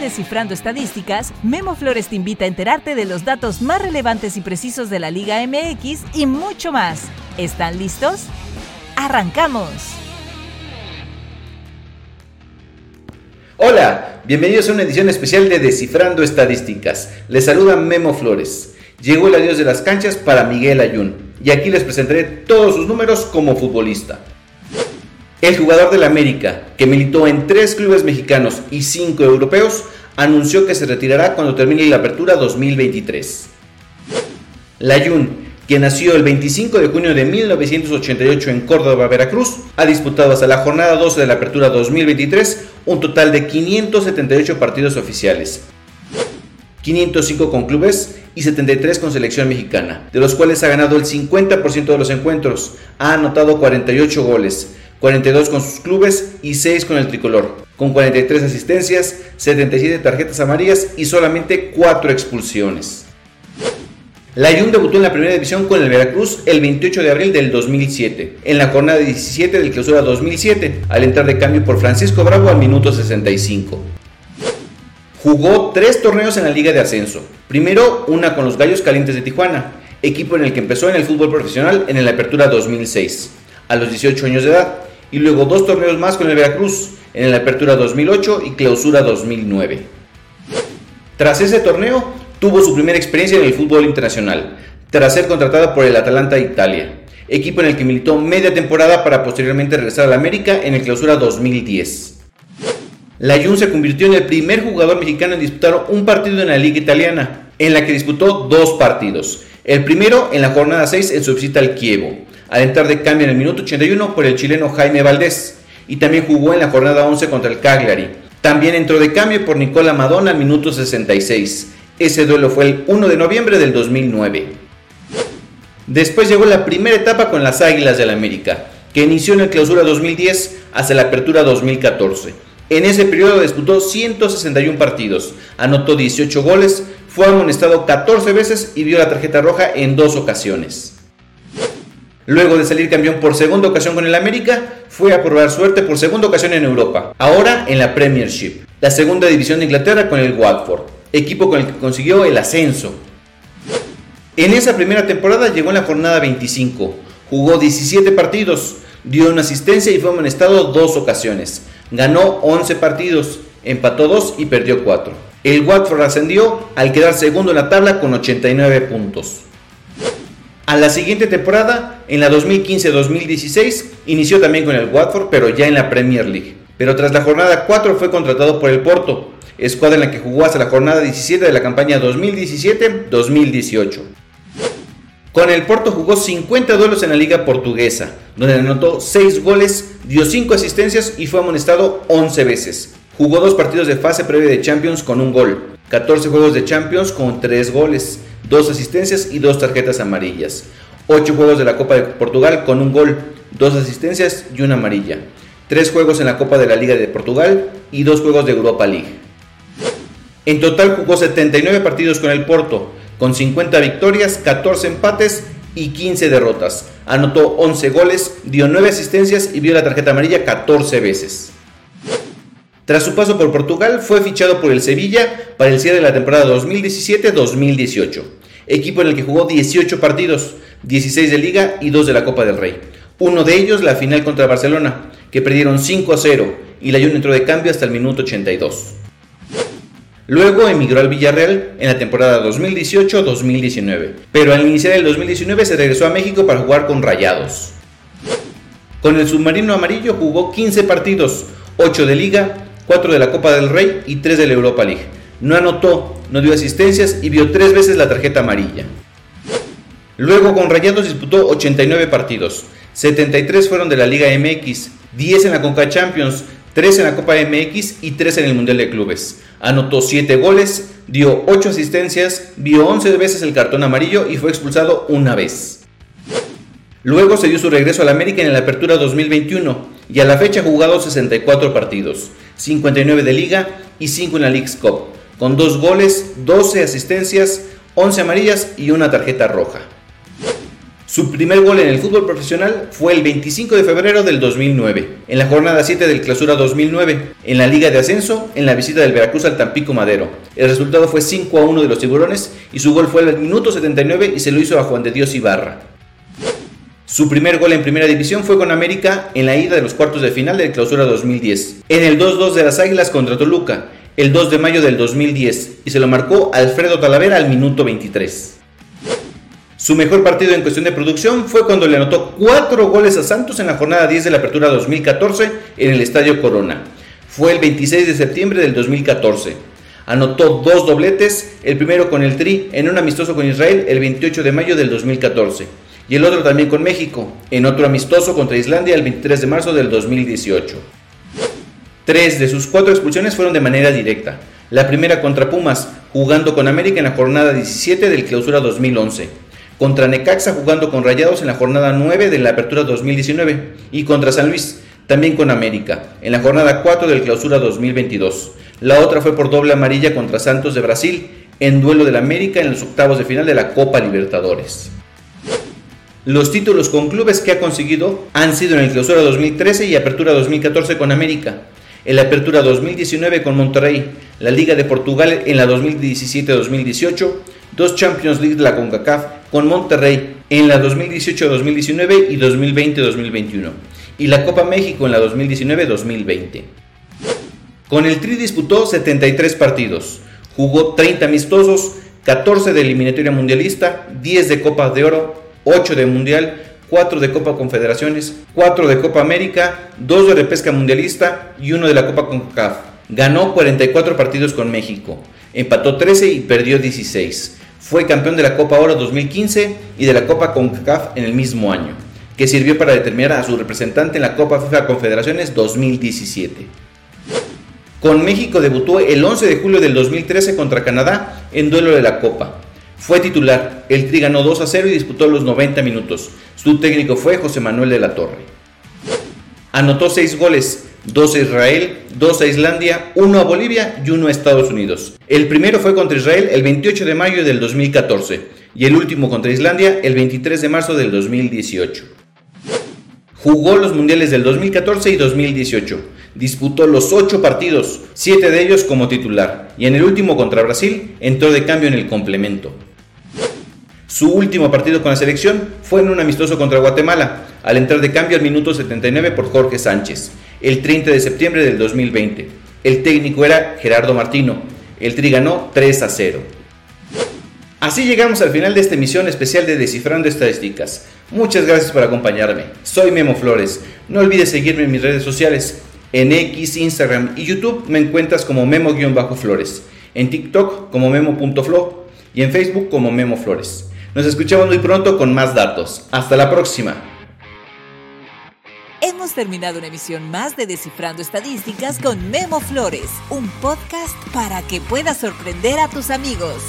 Descifrando Estadísticas, Memo Flores te invita a enterarte de los datos más relevantes y precisos de la Liga MX y mucho más. ¿Están listos? ¡Arrancamos! Hola, bienvenidos a una edición especial de Descifrando Estadísticas. Les saluda Memo Flores. Llegó el adiós de las canchas para Miguel Ayun y aquí les presentaré todos sus números como futbolista. El jugador del América, que militó en tres clubes mexicanos y cinco europeos, anunció que se retirará cuando termine la apertura 2023. Layun, quien nació el 25 de junio de 1988 en Córdoba, Veracruz, ha disputado hasta la jornada 12 de la apertura 2023 un total de 578 partidos oficiales, 505 con clubes y 73 con selección mexicana, de los cuales ha ganado el 50% de los encuentros, ha anotado 48 goles, 42 con sus clubes y 6 con el tricolor, con 43 asistencias, 77 tarjetas amarillas y solamente 4 expulsiones. Layun debutó en la primera división con el Veracruz el 28 de abril del 2007, en la jornada 17 del clausura 2007, al entrar de cambio por Francisco Bravo al minuto 65. Jugó tres torneos en la Liga de Ascenso. Primero, una con los Gallos Calientes de Tijuana, equipo en el que empezó en el fútbol profesional en la Apertura 2006, a los 18 años de edad, y luego dos torneos más con el Veracruz, en la Apertura 2008 y Clausura 2009. Tras ese torneo, tuvo su primera experiencia en el fútbol internacional, tras ser contratada por el Atalanta Italia, equipo en el que militó media temporada para posteriormente regresar al América en el Clausura 2010. Layun se convirtió en el primer jugador mexicano en disputar un partido en la Liga Italiana, en la que disputó dos partidos. El primero en la jornada 6 en su visita al Kievo, al entrar de cambio en el minuto 81 por el chileno Jaime Valdés, y también jugó en la jornada 11 contra el Cagliari. También entró de cambio por Nicola Madonna al minuto 66. Ese duelo fue el 1 de noviembre del 2009. Después llegó la primera etapa con las Águilas del la América, que inició en el clausura 2010 hasta la apertura 2014. En ese periodo disputó 161 partidos, anotó 18 goles, fue amonestado 14 veces y vio la tarjeta roja en dos ocasiones. Luego de salir campeón por segunda ocasión con el América, fue a probar suerte por segunda ocasión en Europa, ahora en la Premiership, la segunda división de Inglaterra con el Watford, equipo con el que consiguió el ascenso. En esa primera temporada llegó en la jornada 25, jugó 17 partidos, dio una asistencia y fue amonestado dos ocasiones. Ganó 11 partidos, empató 2 y perdió 4. El Watford ascendió al quedar segundo en la tabla con 89 puntos. A la siguiente temporada, en la 2015-2016, inició también con el Watford, pero ya en la Premier League. Pero tras la jornada 4 fue contratado por el Porto, escuadra en la que jugó hasta la jornada 17 de la campaña 2017-2018. Con el Porto jugó 50 duelos en la liga portuguesa, donde anotó 6 goles, dio 5 asistencias y fue amonestado 11 veces. Jugó dos partidos de fase previa de Champions con un gol, 14 juegos de Champions con 3 goles, 2 asistencias y 2 tarjetas amarillas, 8 juegos de la Copa de Portugal con un gol, 2 asistencias y una amarilla, 3 juegos en la Copa de la Liga de Portugal y 2 juegos de Europa League. En total jugó 79 partidos con el Porto, con 50 victorias, 14 empates y 15 derrotas. Anotó 11 goles, dio 9 asistencias y vio la tarjeta amarilla 14 veces. Tras su paso por Portugal, fue fichado por el Sevilla para el cierre de la temporada 2017-2018, equipo en el que jugó 18 partidos, 16 de liga y 2 de la Copa del Rey. Uno de ellos la final contra Barcelona, que perdieron 5 a 0 y la Jun entró de cambio hasta el minuto 82. Luego emigró al Villarreal en la temporada 2018-2019, pero al iniciar el 2019 se regresó a México para jugar con Rayados. Con el submarino amarillo jugó 15 partidos, 8 de liga, 4 de la Copa del Rey y 3 de la Europa League. No anotó, no dio asistencias y vio 3 veces la tarjeta amarilla. Luego con Rayados disputó 89 partidos, 73 fueron de la Liga MX, 10 en la Conca Champions, 3 en la Copa MX y 3 en el Mundial de Clubes. Anotó 7 goles, dio 8 asistencias, vio 11 veces el cartón amarillo y fue expulsado una vez. Luego se dio su regreso al América en la Apertura 2021 y a la fecha ha jugado 64 partidos, 59 de liga y 5 en la League's Cup, con 2 goles, 12 asistencias, 11 amarillas y una tarjeta roja. Su primer gol en el fútbol profesional fue el 25 de febrero del 2009, en la jornada 7 del Clausura 2009, en la Liga de Ascenso, en la visita del Veracruz al Tampico Madero. El resultado fue 5 a 1 de los tiburones y su gol fue al minuto 79 y se lo hizo a Juan de Dios Ibarra. Su primer gol en primera división fue con América en la ida de los cuartos de final del Clausura 2010, en el 2-2 de las Águilas contra Toluca, el 2 de mayo del 2010, y se lo marcó Alfredo Talavera al minuto 23. Su mejor partido en cuestión de producción fue cuando le anotó cuatro goles a Santos en la jornada 10 de la Apertura 2014 en el Estadio Corona. Fue el 26 de septiembre del 2014. Anotó dos dobletes, el primero con el Tri en un amistoso con Israel el 28 de mayo del 2014 y el otro también con México, en otro amistoso contra Islandia el 23 de marzo del 2018. Tres de sus cuatro expulsiones fueron de manera directa. La primera contra Pumas, jugando con América en la jornada 17 del Clausura 2011 contra Necaxa jugando con Rayados en la jornada 9 de la Apertura 2019 y contra San Luis, también con América, en la jornada 4 del Clausura 2022. La otra fue por doble amarilla contra Santos de Brasil en duelo del América en los octavos de final de la Copa Libertadores. Los títulos con clubes que ha conseguido han sido en el Clausura 2013 y Apertura 2014 con América, en la Apertura 2019 con Monterrey, la Liga de Portugal en la 2017-2018, dos Champions League de la CONCACAF con Monterrey en la 2018-2019 y 2020-2021 y la Copa México en la 2019-2020. Con el Tri disputó 73 partidos, jugó 30 amistosos, 14 de eliminatoria mundialista, 10 de Copa de Oro, 8 de Mundial, 4 de Copa Confederaciones, 4 de Copa América, 2 de repesca mundialista y 1 de la Copa CONCACAF. Ganó 44 partidos con México, empató 13 y perdió 16. Fue campeón de la Copa Oro 2015 y de la Copa CONCACAF en el mismo año, que sirvió para determinar a su representante en la Copa FIFA Confederaciones 2017. Con México debutó el 11 de julio del 2013 contra Canadá en duelo de la Copa. Fue titular, el Tri ganó 2 a 0 y disputó los 90 minutos. Su técnico fue José Manuel de la Torre. Anotó 6 goles, 2 a Israel, 2 a Islandia, 1 a Bolivia y 1 a Estados Unidos. El primero fue contra Israel el 28 de mayo del 2014 y el último contra Islandia el 23 de marzo del 2018. Jugó los mundiales del 2014 y 2018. Disputó los 8 partidos, 7 de ellos como titular, y en el último contra Brasil entró de cambio en el complemento. Su último partido con la selección fue en un amistoso contra Guatemala, al entrar de cambio al minuto 79 por Jorge Sánchez, el 30 de septiembre del 2020. El técnico era Gerardo Martino. El Tri ganó 3 a 0. Así llegamos al final de esta emisión especial de Descifrando Estadísticas. Muchas gracias por acompañarme. Soy Memo Flores. No olvides seguirme en mis redes sociales. En X, Instagram y YouTube me encuentras como Memo-Flores. En TikTok como Memo.flo y en Facebook como Memo Flores. Nos escuchamos muy pronto con más datos. Hasta la próxima. Hemos terminado una emisión más de Descifrando Estadísticas con Memo Flores, un podcast para que puedas sorprender a tus amigos.